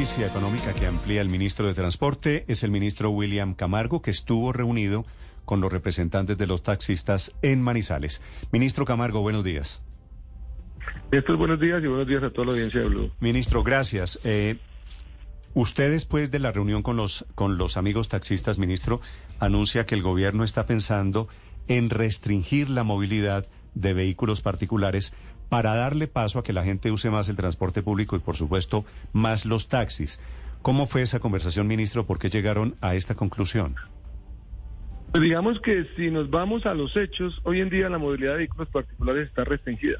noticia económica que amplía el ministro de Transporte es el ministro William Camargo, que estuvo reunido con los representantes de los taxistas en Manizales. Ministro Camargo, buenos días. Estos buenos días y buenos días a toda la audiencia de Blue. Ministro, gracias. Eh, usted después de la reunión con los, con los amigos taxistas, ministro, anuncia que el gobierno está pensando en restringir la movilidad de vehículos particulares para darle paso a que la gente use más el transporte público y, por supuesto, más los taxis. ¿Cómo fue esa conversación, ministro? ¿Por qué llegaron a esta conclusión? Pues digamos que si nos vamos a los hechos, hoy en día la movilidad de vehículos particulares está restringida.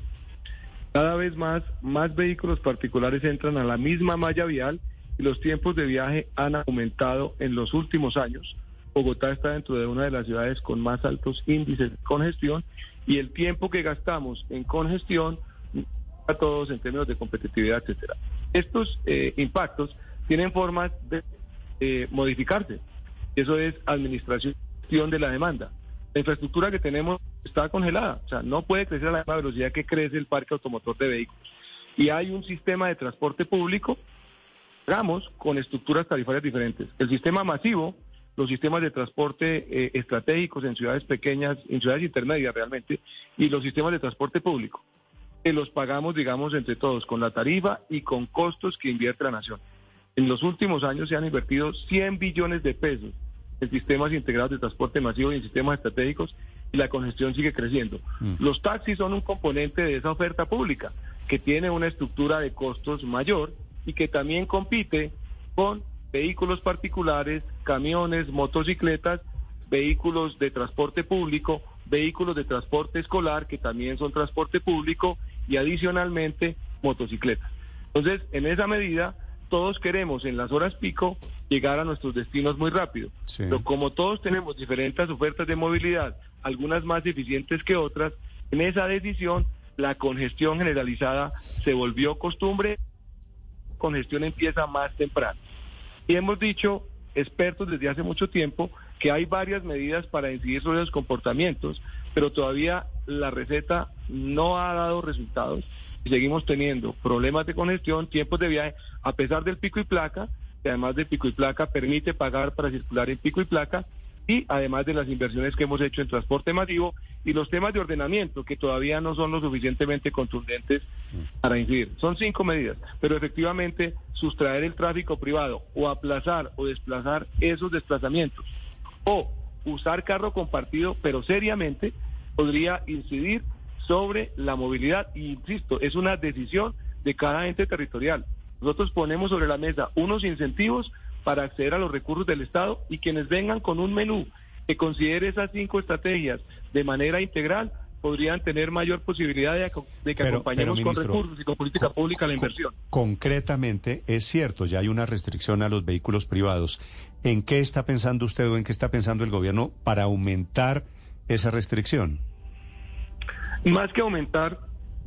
Cada vez más, más vehículos particulares entran a la misma malla vial y los tiempos de viaje han aumentado en los últimos años. Bogotá está dentro de una de las ciudades con más altos índices de congestión y el tiempo que gastamos en congestión a todos en términos de competitividad, etcétera. Estos eh, impactos tienen formas de eh, modificarse. Eso es administración de la demanda. La infraestructura que tenemos está congelada, o sea, no puede crecer a la misma velocidad que crece el parque automotor de vehículos. Y hay un sistema de transporte público, digamos, con estructuras tarifarias diferentes. El sistema masivo los sistemas de transporte eh, estratégicos en ciudades pequeñas, en ciudades intermedias realmente, y los sistemas de transporte público, que los pagamos, digamos, entre todos, con la tarifa y con costos que invierte la nación. En los últimos años se han invertido 100 billones de pesos en sistemas integrados de transporte masivo y en sistemas estratégicos y la congestión sigue creciendo. Mm. Los taxis son un componente de esa oferta pública que tiene una estructura de costos mayor y que también compite con vehículos particulares, camiones, motocicletas, vehículos de transporte público, vehículos de transporte escolar, que también son transporte público, y adicionalmente motocicletas. Entonces, en esa medida, todos queremos en las horas pico llegar a nuestros destinos muy rápido. Pero como todos tenemos diferentes ofertas de movilidad, algunas más eficientes que otras, en esa decisión la congestión generalizada se volvió costumbre, congestión empieza más temprano. Y hemos dicho, expertos desde hace mucho tiempo, que hay varias medidas para incidir sobre los comportamientos, pero todavía la receta no ha dado resultados y seguimos teniendo problemas de congestión, tiempos de viaje, a pesar del pico y placa, que además del pico y placa permite pagar para circular en pico y placa, y además de las inversiones que hemos hecho en transporte masivo y los temas de ordenamiento que todavía no son lo suficientemente contundentes para incidir. Son cinco medidas, pero efectivamente sustraer el tráfico privado o aplazar o desplazar esos desplazamientos o usar carro compartido, pero seriamente podría incidir sobre la movilidad. Y insisto, es una decisión de cada ente territorial. Nosotros ponemos sobre la mesa unos incentivos para acceder a los recursos del Estado y quienes vengan con un menú que considere esas cinco estrategias de manera integral podrían tener mayor posibilidad de, que acompañemos con recursos y con política pública la inversión. Concretamente, es cierto, ya hay una restricción a los vehículos privados. ¿En qué está pensando usted o en qué está pensando el gobierno para aumentar esa restricción? Más que aumentar,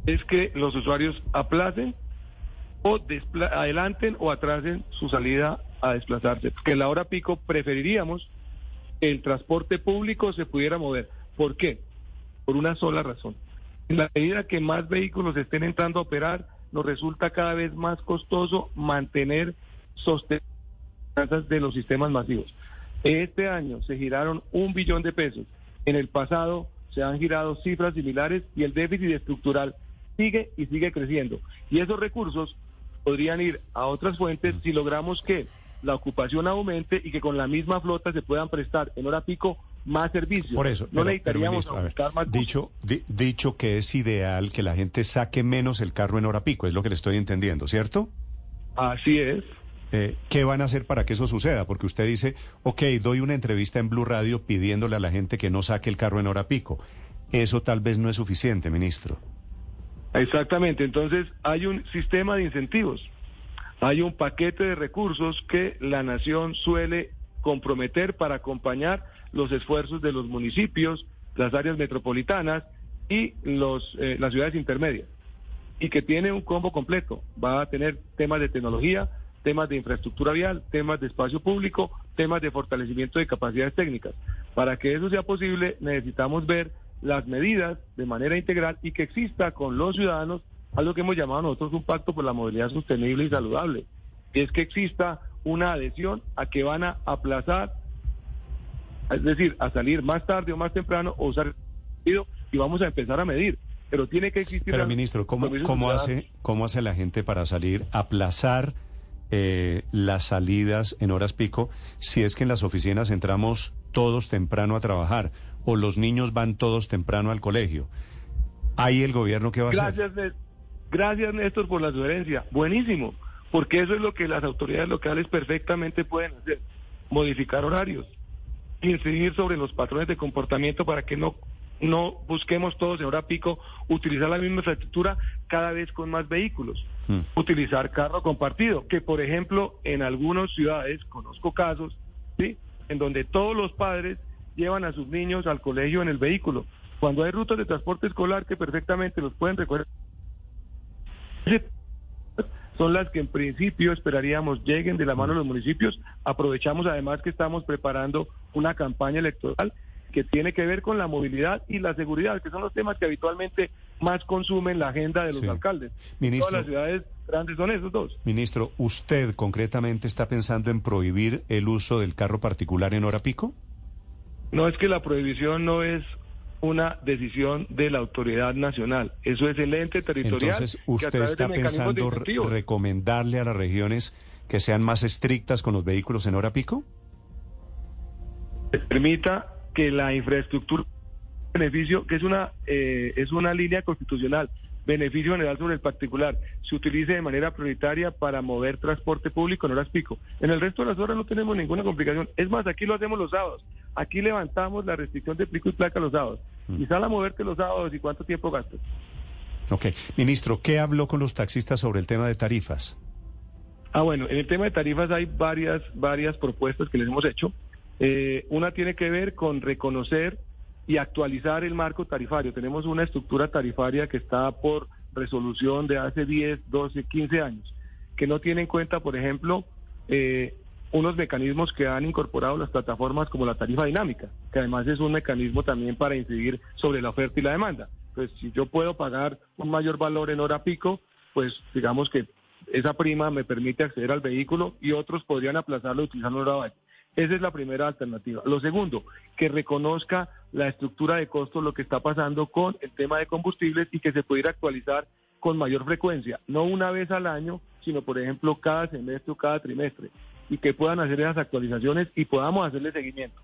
es que los usuarios aplacen o adelanten o atrasen su salida a desplazarse. Porque en la hora pico preferiríamos que el transporte público se pudiera mover. ¿Por qué? Por una sola razón. En la medida que más vehículos estén entrando a operar, nos resulta cada vez más costoso mantener sostenidas de los sistemas masivos. Este año se giraron un billón de pesos. En el pasado se han girado cifras similares y el déficit estructural sigue y sigue creciendo. Y esos recursos podrían ir a otras fuentes si logramos que la ocupación aumente y que con la misma flota se puedan prestar en hora pico más servicios. Por eso, no necesitaríamos más dicho, dicho que es ideal que la gente saque menos el carro en hora pico, es lo que le estoy entendiendo, ¿cierto? Así es. Eh, ¿Qué van a hacer para que eso suceda? Porque usted dice, ok, doy una entrevista en Blue Radio pidiéndole a la gente que no saque el carro en hora pico. Eso tal vez no es suficiente, ministro. Exactamente, entonces hay un sistema de incentivos hay un paquete de recursos que la nación suele comprometer para acompañar los esfuerzos de los municipios, las áreas metropolitanas y los, eh, las ciudades intermedias. Y que tiene un combo completo. Va a tener temas de tecnología, temas de infraestructura vial, temas de espacio público, temas de fortalecimiento de capacidades técnicas. Para que eso sea posible, necesitamos ver las medidas de manera integral y que exista con los ciudadanos algo que hemos llamado nosotros un pacto por la movilidad sostenible y saludable. es que exista una adhesión a que van a aplazar, es decir, a salir más tarde o más temprano o usar y vamos a empezar a medir. Pero tiene que existir... Pero, ministro, ¿cómo, cómo hace, ¿cómo hace la gente para salir, aplazar eh, las salidas en horas pico si es que en las oficinas entramos todos temprano a trabajar o los niños van todos temprano al colegio? ¿Ahí el gobierno qué va a hacer? Gracias, Néstor, por la sugerencia. Buenísimo, porque eso es lo que las autoridades locales perfectamente pueden hacer. Modificar horarios, incidir sobre los patrones de comportamiento para que no no busquemos todos en hora pico utilizar la misma infraestructura cada vez con más vehículos. Hmm. Utilizar carro compartido, que por ejemplo en algunas ciudades, conozco casos, ¿sí? en donde todos los padres llevan a sus niños al colegio en el vehículo. Cuando hay rutas de transporte escolar que perfectamente los pueden recorrer, son las que en principio esperaríamos lleguen de la mano de los municipios. Aprovechamos además que estamos preparando una campaña electoral que tiene que ver con la movilidad y la seguridad, que son los temas que habitualmente más consumen la agenda de los alcaldes. Ministro, Todas las ciudades grandes son esos dos. Ministro, ¿usted concretamente está pensando en prohibir el uso del carro particular en hora pico? No, es que la prohibición no es una decisión de la autoridad nacional. Eso es el ente territorial. Entonces, ¿usted está pensando recomendarle a las regiones que sean más estrictas con los vehículos en hora pico? Permita que la infraestructura beneficio, que es una, eh, es una línea constitucional, beneficio general sobre el particular, se utilice de manera prioritaria para mover transporte público en horas pico. En el resto de las horas no tenemos ninguna complicación. Es más, aquí lo hacemos los sábados. Aquí levantamos la restricción de pico y placa los sábados. Y sale a moverte los sábados y cuánto tiempo gastas. Ok. Ministro, ¿qué habló con los taxistas sobre el tema de tarifas? Ah, bueno, en el tema de tarifas hay varias, varias propuestas que les hemos hecho. Eh, una tiene que ver con reconocer y actualizar el marco tarifario. Tenemos una estructura tarifaria que está por resolución de hace 10, 12, 15 años, que no tiene en cuenta, por ejemplo, eh, unos mecanismos que han incorporado las plataformas como la tarifa dinámica, que además es un mecanismo también para incidir sobre la oferta y la demanda. Pues si yo puedo pagar un mayor valor en hora pico, pues digamos que esa prima me permite acceder al vehículo y otros podrían aplazarlo utilizando hora valle. Esa es la primera alternativa. Lo segundo, que reconozca la estructura de costos, lo que está pasando con el tema de combustibles y que se pudiera actualizar con mayor frecuencia, no una vez al año, sino por ejemplo cada semestre o cada trimestre, y que puedan hacer esas actualizaciones y podamos hacerle seguimiento.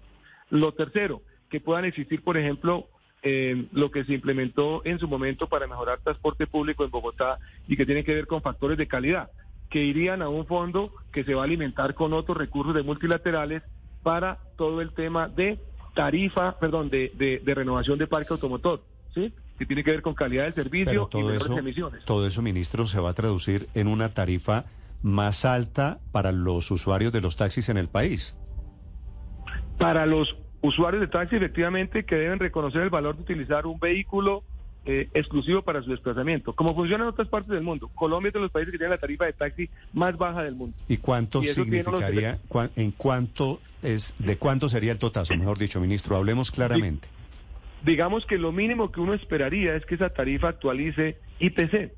Lo tercero, que puedan existir, por ejemplo, eh, lo que se implementó en su momento para mejorar transporte público en Bogotá y que tiene que ver con factores de calidad que irían a un fondo que se va a alimentar con otros recursos de multilaterales para todo el tema de tarifa, perdón, de, de, renovación de parque automotor, ¿sí? Que tiene que ver con calidad del servicio todo y eso, emisiones. Todo eso, ministro, se va a traducir en una tarifa más alta para los usuarios de los taxis en el país. Para los usuarios de taxi, efectivamente, que deben reconocer el valor de utilizar un vehículo eh, exclusivo para su desplazamiento, como funciona en otras partes del mundo. Colombia es de los países que tiene la tarifa de taxi más baja del mundo. ¿Y cuánto significaría, en cuánto es, de cuánto sería el totazo, mejor dicho, ministro? Hablemos claramente. Digamos que lo mínimo que uno esperaría es que esa tarifa actualice IPC,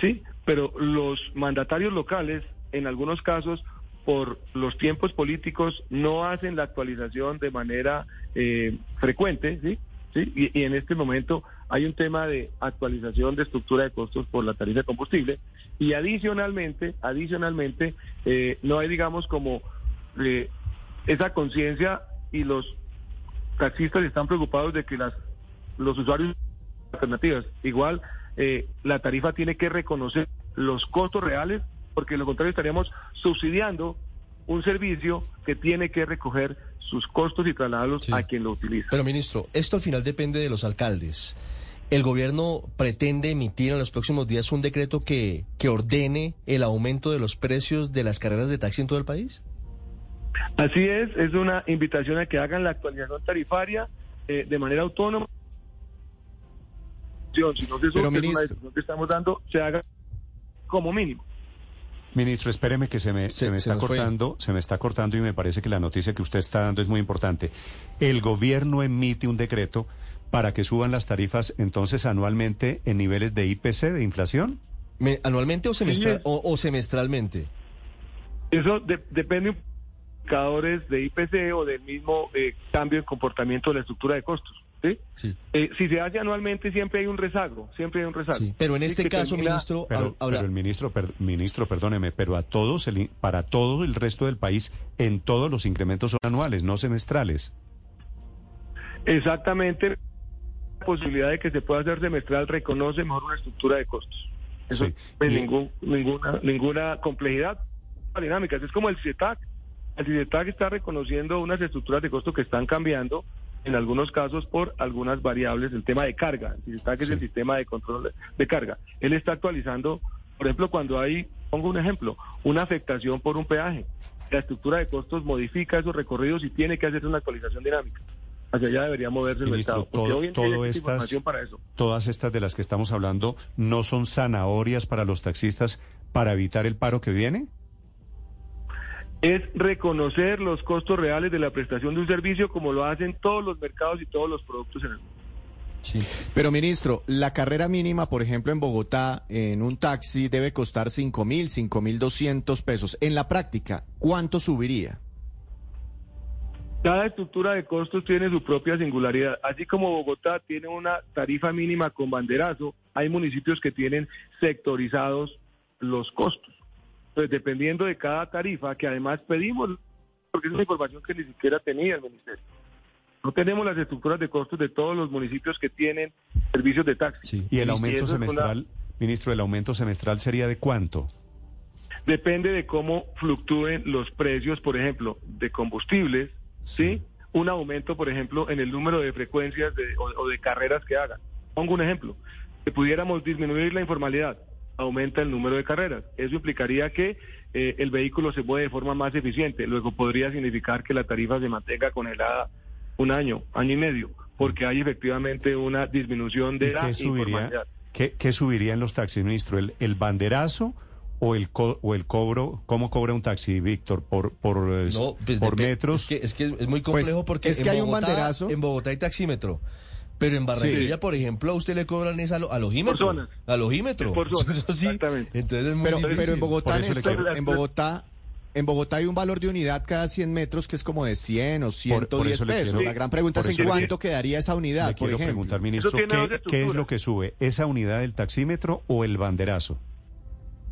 ¿sí? Pero los mandatarios locales, en algunos casos, por los tiempos políticos, no hacen la actualización de manera eh, frecuente, ¿sí? Y, en este momento hay un tema de actualización de estructura de costos por la tarifa de combustible y adicionalmente, adicionalmente, eh, no hay, digamos, como eh, esa conciencia y los taxistas están preocupados de que las los usuarios alternativas. Igual, eh, la tarifa tiene que reconocer los costos reales, porque de lo contrario estaríamos subsidiando un servicio que tiene que recoger sus costos y trasladarlos a quien lo utiliza. Pero ministro, esto al final depende de los alcaldes. ¿El gobierno pretende emitir en los próximos días un decreto que, que ordene el aumento de los precios de las carreras de taxi en todo el país? Así es, es una invitación a que hagan la actualización tarifaria eh, de manera autónoma. Si no se Pero, ministro, que estamos dando, se haga como mínimo. Ministro, espéreme que se me, se, me está cortando, se me está cortando y me parece que la noticia que usted está dando es muy importante. El gobierno emite un decreto para que suban las tarifas entonces anualmente en niveles de IPC, de inflación. ¿Anualmente o, semestral, o, semestralmente? Eso depende de indicadores de IPC o del mismo eh, cambio de comportamiento de la estructura de costos. ¿Sí? Eh, si se hace anualmente siempre hay un rezago, siempre hay un rezago. pero en este caso, ministro, pero, el ministro, ministro, perdóneme, pero a todos, el, para todo el resto del país, en todos los incrementos son anuales, no semestrales. Exactamente, la posibilidad de que se pueda hacer semestral reconoce mejor una estructura de costos. Eso pues, ningún, ninguna, ninguna complejidad dinámica. Es como el CIETAC. El CIETAC está reconociendo unas estructuras de costos que están cambiando en algunos casos por algunas variables, el tema de carga, el CIETAC es el sistema de control de carga. Él está actualizando, por ejemplo, cuando hay, pongo un ejemplo, una afectación por un peaje, la estructura de costos modifica esos recorridos y tiene que hacer una actualización dinámica. Hacia allá debería moverse el mercado. Todo, todo estas, para eso. Todas estas de las que estamos hablando no son zanahorias para los taxistas para evitar el paro que viene es reconocer los costos reales de la prestación de un servicio como lo hacen todos los mercados y todos los productos en el mundo. Sí. Pero ministro, la carrera mínima, por ejemplo, en Bogotá, en un taxi debe costar cinco mil, cinco mil doscientos pesos. En la práctica, ¿cuánto subiría? Cada estructura de costos tiene su propia singularidad. Así como Bogotá tiene una tarifa mínima con banderazo, hay municipios que tienen sectorizados los costos pues dependiendo de cada tarifa, que además pedimos, porque es una información que ni siquiera tenía el Ministerio. No tenemos las estructuras de costos de todos los municipios que tienen servicios de taxi. ¿Y el aumento semestral, ministro, el aumento semestral sería de cuánto? Depende de cómo fluctúen los precios, por ejemplo, de combustibles, ¿sí? Un aumento, por ejemplo, en el número de frecuencias o, o de carreras que hagan. Pongo un ejemplo. Que pudiéramos disminuir la informalidad aumenta el número de carreras. Eso implicaría que eh, el vehículo se mueve de forma más eficiente. Luego podría significar que la tarifa se mantenga congelada un año, año y medio, porque hay efectivamente una disminución de la qué subiría, ¿qué, subiría en los taxis, ministro? ¿El, el banderazo? o el o el cobro cómo cobra un taxi Víctor por por, pues por metros es que, es que es muy complejo pues, porque es que hay un banderazo en Bogotá hay taxímetro pero en Barranquilla, por ejemplo, a usted le cobran esa al ojímetro. Al ojímetro. Por sí. Exactamente. Entonces es muy pero, pero en Bogotá, en Bogotá, en Bogotá hay un valor de unidad cada 100 metros que es como de 100 o 110 pesos. la gran pregunta es en cuánto quedaría esa unidad, le por quiero preguntar, ministro, ¿qué, ¿qué, es lo que sube? ¿Esa unidad del taxímetro o el banderazo?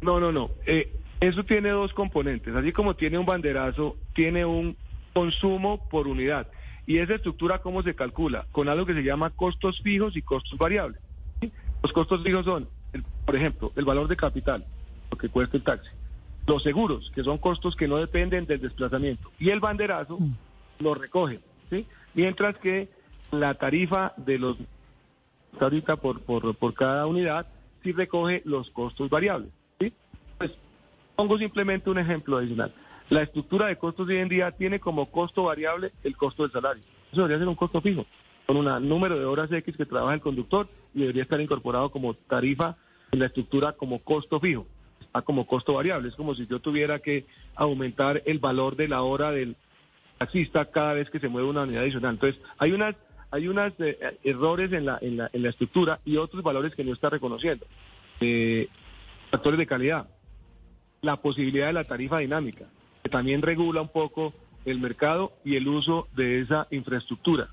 No, no, no. Eh, eso tiene dos componentes. Así como tiene un banderazo, tiene un consumo por unidad. ¿Y esa estructura cómo se calcula? Con algo que se llama costos fijos y costos variables. Los costos fijos son, por ejemplo, el valor de capital, lo que cuesta el taxi. Los seguros, que son costos que no dependen del desplazamiento. Y el banderazo mm. lo recoge. ¿sí? Mientras que la tarifa de los ahorita por, por, por cada unidad sí recoge los costos variables. ¿sí? Pues pongo simplemente un ejemplo adicional. La estructura de costos de hoy en día tiene como costo variable el costo del salario. Eso debería ser un costo fijo, con un número de horas X que trabaja el conductor y debería estar incorporado como tarifa en la estructura como costo fijo, a como costo variable. Es como si yo tuviera que aumentar el valor de la hora del taxista cada vez que se mueve una unidad adicional. Entonces, hay unas hay unos eh, errores en la, en, la, en la estructura y otros valores que no está reconociendo. Eh, factores de calidad, la posibilidad de la tarifa dinámica, que también regula un poco el mercado y el uso de esa infraestructura.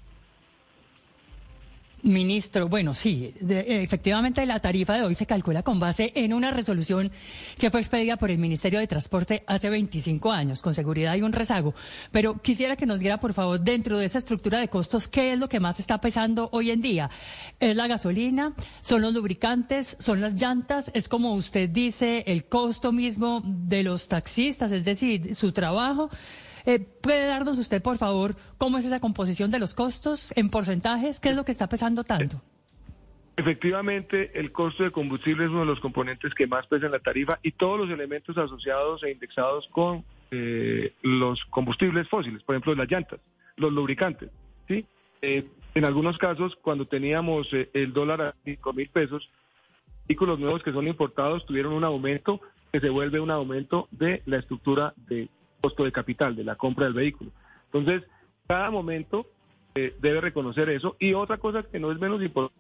Ministro, bueno, sí, efectivamente la tarifa de hoy se calcula con base en una resolución que fue expedida por el Ministerio de Transporte hace 25 años. Con seguridad hay un rezago. Pero quisiera que nos diera, por favor, dentro de esa estructura de costos, ¿qué es lo que más está pesando hoy en día? ¿Es la gasolina? ¿Son los lubricantes? ¿Son las llantas? ¿Es como usted dice, el costo mismo de los taxistas, es decir, su trabajo? Eh, ¿Puede darnos usted, por favor, cómo es esa composición de los costos en porcentajes? ¿Qué es lo que está pesando tanto? Efectivamente, el costo de combustible es uno de los componentes que más pesa en la tarifa y todos los elementos asociados e indexados con eh, los combustibles fósiles, por ejemplo, las llantas, los lubricantes. ¿sí? Eh, en algunos casos, cuando teníamos el dólar a 5 mil pesos, vehículos nuevos que son importados tuvieron un aumento que se vuelve un aumento de la estructura de costo de capital de la compra del vehículo. Entonces, cada momento eh, debe reconocer eso. Y otra cosa que no es menos importante,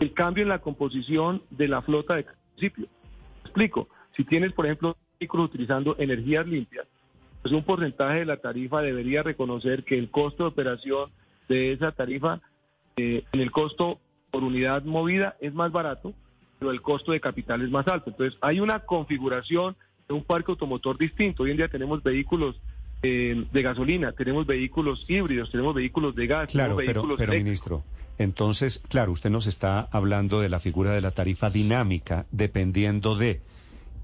el cambio en la composición de la flota de municipio. Explico, si tienes, por ejemplo, vehículos utilizando energías limpias, pues un porcentaje de la tarifa debería reconocer que el costo de operación de esa tarifa, eh, en el costo por unidad movida es más barato, pero el costo de capital es más alto. Entonces, hay una configuración un parque automotor distinto. Hoy en día tenemos vehículos eh, de gasolina, tenemos vehículos híbridos, tenemos vehículos de gas, Claro, tenemos pero, vehículos pero eléctricos. ministro, entonces, claro, usted nos está hablando de la figura de la tarifa dinámica, dependiendo de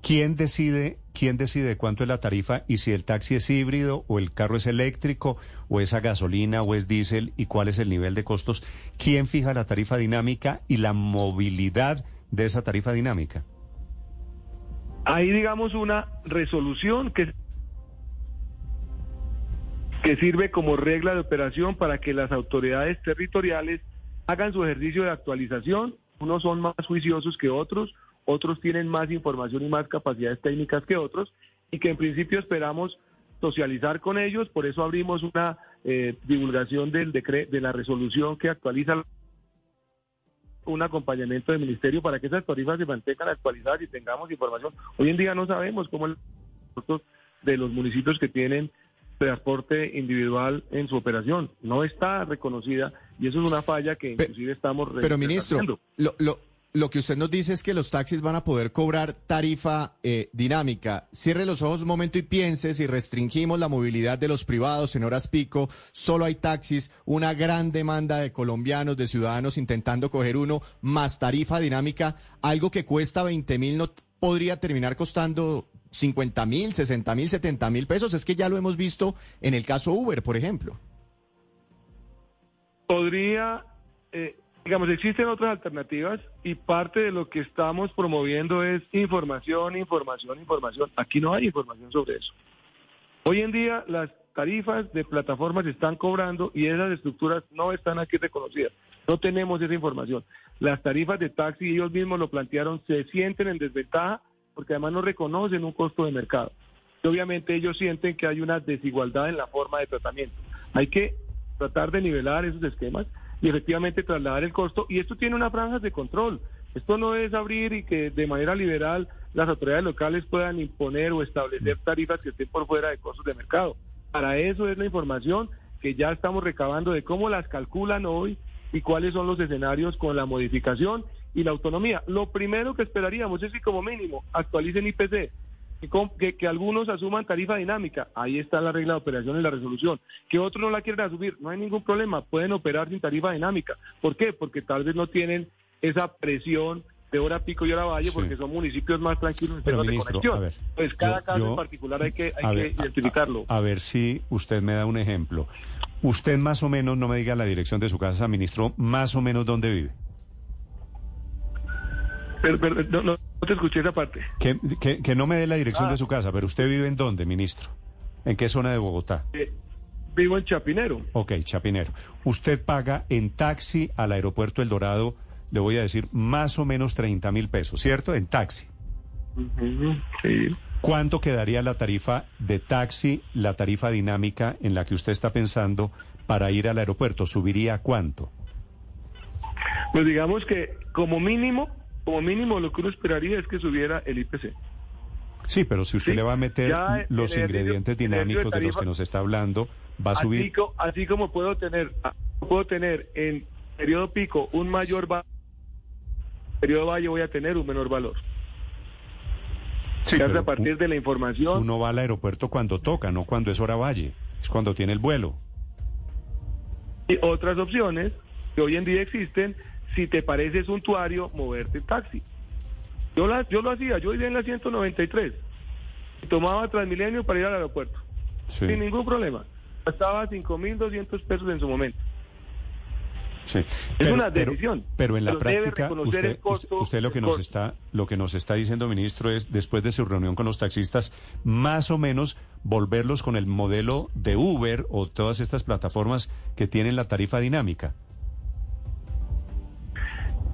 quién decide, quién decide cuánto es la tarifa y si el taxi es híbrido o el carro es eléctrico o es a gasolina o es diésel y cuál es el nivel de costos. ¿Quién fija la tarifa dinámica y la movilidad de esa tarifa dinámica? Hay, digamos, una resolución que, que sirve como regla de operación para que las autoridades territoriales hagan su ejercicio de actualización. Unos son más juiciosos que otros, otros tienen más información y más capacidades técnicas que otros, y que en principio esperamos socializar con ellos. Por eso abrimos una eh, divulgación del de la resolución que actualiza un acompañamiento del ministerio para que esas tarifas se mantengan actualizadas y tengamos información. Hoy en día no sabemos cómo el costos de los municipios que tienen transporte individual en su operación. No está reconocida y eso es una falla que inclusive estamos Pero ministro, lo, lo, lo que usted nos dice es que los taxis van a poder cobrar tarifa eh, dinámica. Cierre los ojos un momento y piense si restringimos la movilidad de los privados en horas pico, solo hay taxis, una gran demanda de colombianos, de ciudadanos intentando coger uno, más tarifa dinámica, algo que cuesta 20 mil no podría terminar costando 50 mil, 60 mil, 70 mil pesos. Es que ya lo hemos visto en el caso Uber, por ejemplo. podría, eh, digamos, existen otras alternativas y parte de lo que estamos promoviendo es información, información, información. Aquí no hay información sobre eso. Hoy en día las tarifas de plataformas están cobrando y esas estructuras no están aquí reconocidas. No tenemos esa información. Las tarifas de taxi, ellos mismos lo plantearon, se sienten en desventaja porque además no reconocen un costo de mercado. Y obviamente ellos sienten que hay una desigualdad en la forma de tratamiento. Hay que tratar de nivelar esos esquemas y efectivamente trasladar el costo. Y esto tiene unas franjas de control. Esto no es abrir y que de manera liberal las autoridades locales puedan imponer o establecer tarifas que estén por fuera de costos de mercado. Para eso es la información que ya estamos recabando de cómo las calculan hoy y cuáles son los escenarios con la modificación y la autonomía. Lo primero que esperaríamos es que como mínimo actualicen IPC, que, algunos asuman tarifa dinámica, ahí está la regla de operación y la resolución, que otros no la quieren asumir, no hay ningún problema, pueden operar sin tarifa dinámica. ¿Por qué? Porque tal vez no tienen esa presión de hora pico y hora valle, Sí. porque son municipios más tranquilos en temas de conexión. ver, pues cada yo- caso yo- en particular hay que, hay A que ver, a- identificarlo. A, a ver si usted me da un ejemplo. Usted más o menos, no me diga la dirección de su casa, ministro, más o menos dónde vive. Pero- pero no, no- no te escuché esa parte. Que, que- que no me dé la dirección Ah. de su casa, pero usted vive en dónde, ministro. ¿En qué zona de Bogotá? Eh, vivo en Chapinero. Ok, Chapinero. Usted paga en taxi al aeropuerto El Dorado, le voy a decir, más o menos 30 mil pesos, ¿cierto? En taxi. Sí. ¿Cuánto quedaría la tarifa de taxi, la tarifa dinámica en la que usted está pensando para ir al aeropuerto? ¿Subiría a cuánto? Pues digamos que como mínimo, como mínimo lo que uno esperaría es que subiera el IPC. Sí, pero si usted Sí, le va a meter los ejercicio- ingredientes de dinámicos de los que nos está hablando, va a Así, subir. co- así como puedo tener, puedo tener en periodo pico un mayor valor, periodo valle voy a tener un menor valor. Sí, pero a partir de la información. Uno va al aeropuerto cuando toca, no cuando es hora valle, es cuando tiene el vuelo. Y otras opciones que hoy en día existen, si te parece suntuario, moverte en taxi. Yo, la, yo lo hacía, yo vivía en la 193 y tomaba Transmilenio para ir al aeropuerto, Sí, sin ningún problema. Gastaba 5.200 pesos en su momento. sí. Es una decisión, Pero, en la pero práctica, usted, costo usted- lo que nos está, lo que nos está diciendo, ministro, es después de su reunión con los taxistas, más o menos volverlos con el modelo de Uber o todas estas plataformas que tienen la tarifa dinámica.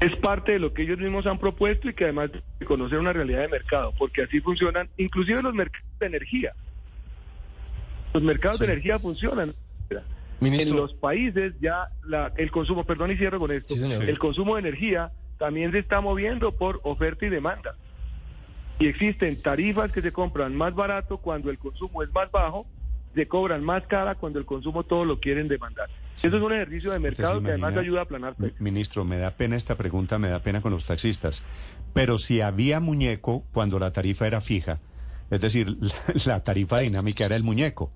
Es parte de lo que ellos mismos han propuesto y que además de conocer una realidad de mercado, porque así funcionan, inclusive los mercados de energía. Los mercados de energía funcionan. Ministro. En los países ya la- el consumo, perdón y cierro con esto, Sí, el consumo de energía también se está moviendo por oferta y demanda. Y existen tarifas que se compran más barato cuando el consumo es más bajo, se cobran más cara cuando el consumo todo lo quieren demandar. Eso es un ejercicio de mercado que además ayuda a aplanar precios. Ministro, me da pena esta pregunta, me da pena con los taxistas. Pero si había muñeco cuando la tarifa era fija, es decir, la, la tarifa dinámica era el muñeco.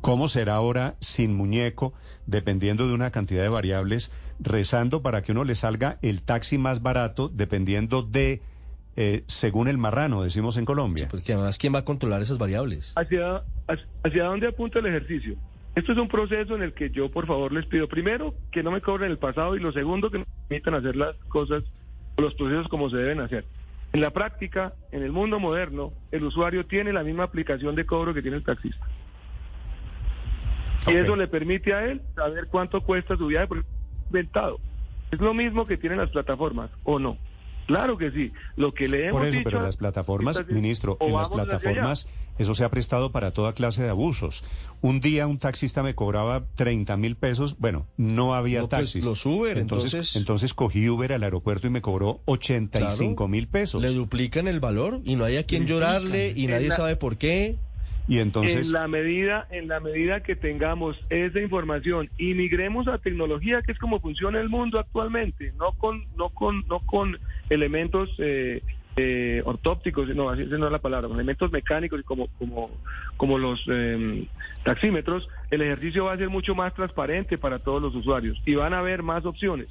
¿Cómo será ahora sin muñeco, dependiendo de una cantidad de variables, rezando para que uno le salga el taxi más barato, dependiendo de, eh, según el marrano, decimos en Colombia? Porque además, ¿quién va a controlar esas variables? ¿Hacia, hacia dónde apunta el ejercicio? Esto es un proceso en el que yo, por favor, les pido, primero, que no me cobren el pasado y lo segundo, que me permitan hacer las cosas, los procesos como se deben hacer. En la práctica, en el mundo moderno, el usuario tiene la misma aplicación de cobro que tiene el taxista. Y eso le permite a él saber cuánto cuesta su viaje porque es inventado. Es lo mismo que tienen las plataformas, ¿o no? Claro que sí. Lo que le hemos Por eso, dicho pero las plataformas, ministro, en las plataformas eso se ha prestado para toda clase de abusos. Un día un taxista me cobraba 30 mil pesos, bueno, no había No, pues, taxis. los Uber, entonces, entonces- entonces cogí Uber al aeropuerto y me cobró 85 mil pesos. Le duplican el valor y no hay a quien llorarle y En nadie la- sabe por qué. Y entonces, en la medida en la medida que tengamos esa información y migremos a tecnología que es como funciona el mundo actualmente no con no con no con elementos eh, eh, ortópticos no así esa no es la palabra con elementos mecánicos y como como como los eh, taxímetros el ejercicio va a ser mucho más transparente para todos los usuarios y van a haber más opciones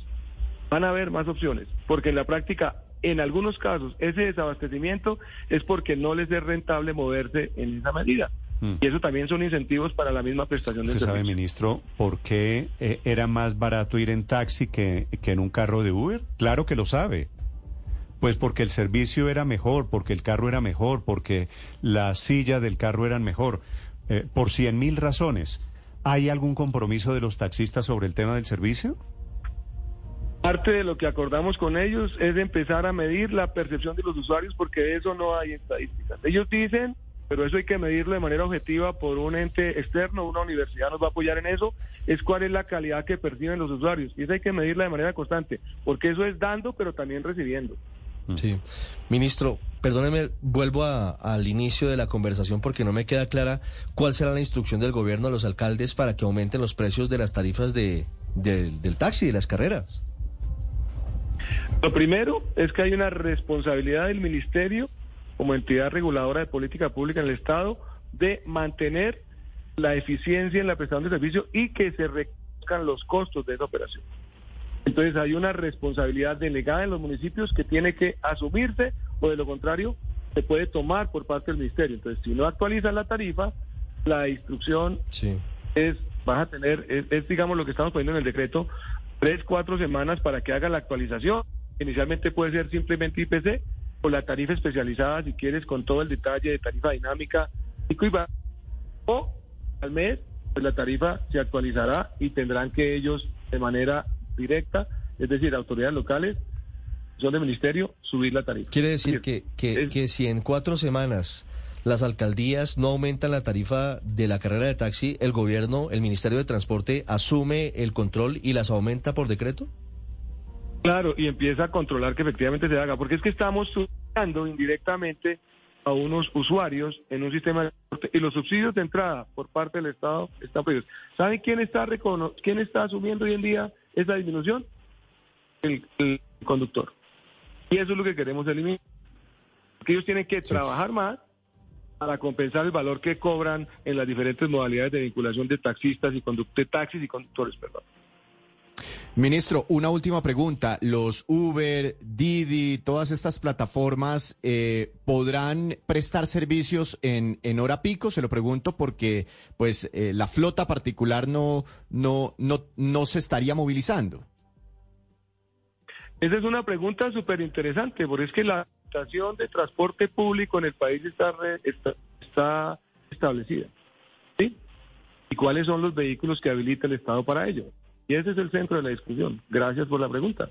van a haber más opciones, porque en la práctica, en algunos casos, ese desabastecimiento es porque no les es rentable moverse en esa medida. Mm. Y eso también son incentivos para la misma prestación de usted sabe, servicio. ministro, ¿por qué eh, era más barato ir en taxi que, que en un carro de Uber? Claro que lo sabe. Pues porque el servicio era mejor, porque el carro era mejor, porque las sillas del carro eran mejor, eh, por cien mil razones. ¿Hay algún compromiso de los taxistas sobre el tema del servicio? Parte de lo que acordamos con ellos es empezar a medir la percepción de los usuarios, porque de eso no hay estadísticas. Ellos dicen, pero eso hay que medirlo de manera objetiva por un ente externo, una universidad nos va a apoyar en eso, es cuál es la calidad que perciben los usuarios. Y eso hay que medirla de manera constante, porque eso es dando, pero también recibiendo. Sí. Ministro, perdóneme, vuelvo a- al inicio de la conversación porque no me queda clara cuál será la instrucción del gobierno a los alcaldes para que aumenten los precios de las tarifas de, de- del taxi, de las carreras. Lo primero es que hay una responsabilidad del ministerio como entidad reguladora de política pública en el Estado de mantener la eficiencia en la prestación de servicio y que se reduzcan los costos de esa operación. Entonces hay una responsabilidad delegada en los municipios que tiene que asumirse o de lo contrario se puede tomar por parte del ministerio. Entonces si no actualizan la tarifa, la instrucción Sí. es, vas a tener, es, es, digamos lo que estamos poniendo en el decreto, tres, cuatro semanas para que haga la actualización. Inicialmente puede ser simplemente IPC o la tarifa especializada, si quieres, con todo el detalle de tarifa dinámica, y o al mes, pues la tarifa se actualizará y tendrán que ellos, de manera directa, es decir, autoridades locales, son del ministerio, subir la tarifa. Quiere decir Es que, que, es- que si en cuatro semanas las alcaldías no aumentan la tarifa de la carrera de taxi, el gobierno, el Ministerio de Transporte, asume el control y las aumenta por decreto? Claro, y empieza a controlar que efectivamente se haga, porque es que estamos subsidiando indirectamente a unos usuarios en un sistema de transporte y los subsidios de entrada por parte del Estado están prohibidos. ¿Saben quién está recono quién está asumiendo hoy en día esa disminución? El, el conductor. Y eso es lo que queremos eliminar. Porque ellos tienen que trabajar más para compensar el valor que cobran en las diferentes modalidades de vinculación de taxistas y de taxis y conductores, perdón. Ministro, una última pregunta. ¿Los Uber, Didi, todas estas plataformas eh, podrán prestar servicios en, en hora pico? Se lo pregunto porque pues eh, la flota particular no, no, no, no se estaría movilizando. Esa es una pregunta súper interesante, porque es que la de transporte público en el país está, re- está, está establecida. ¿Sí? ¿Y cuáles son los vehículos que habilita el Estado para ello? Y ese es el centro de la discusión. Gracias por la pregunta.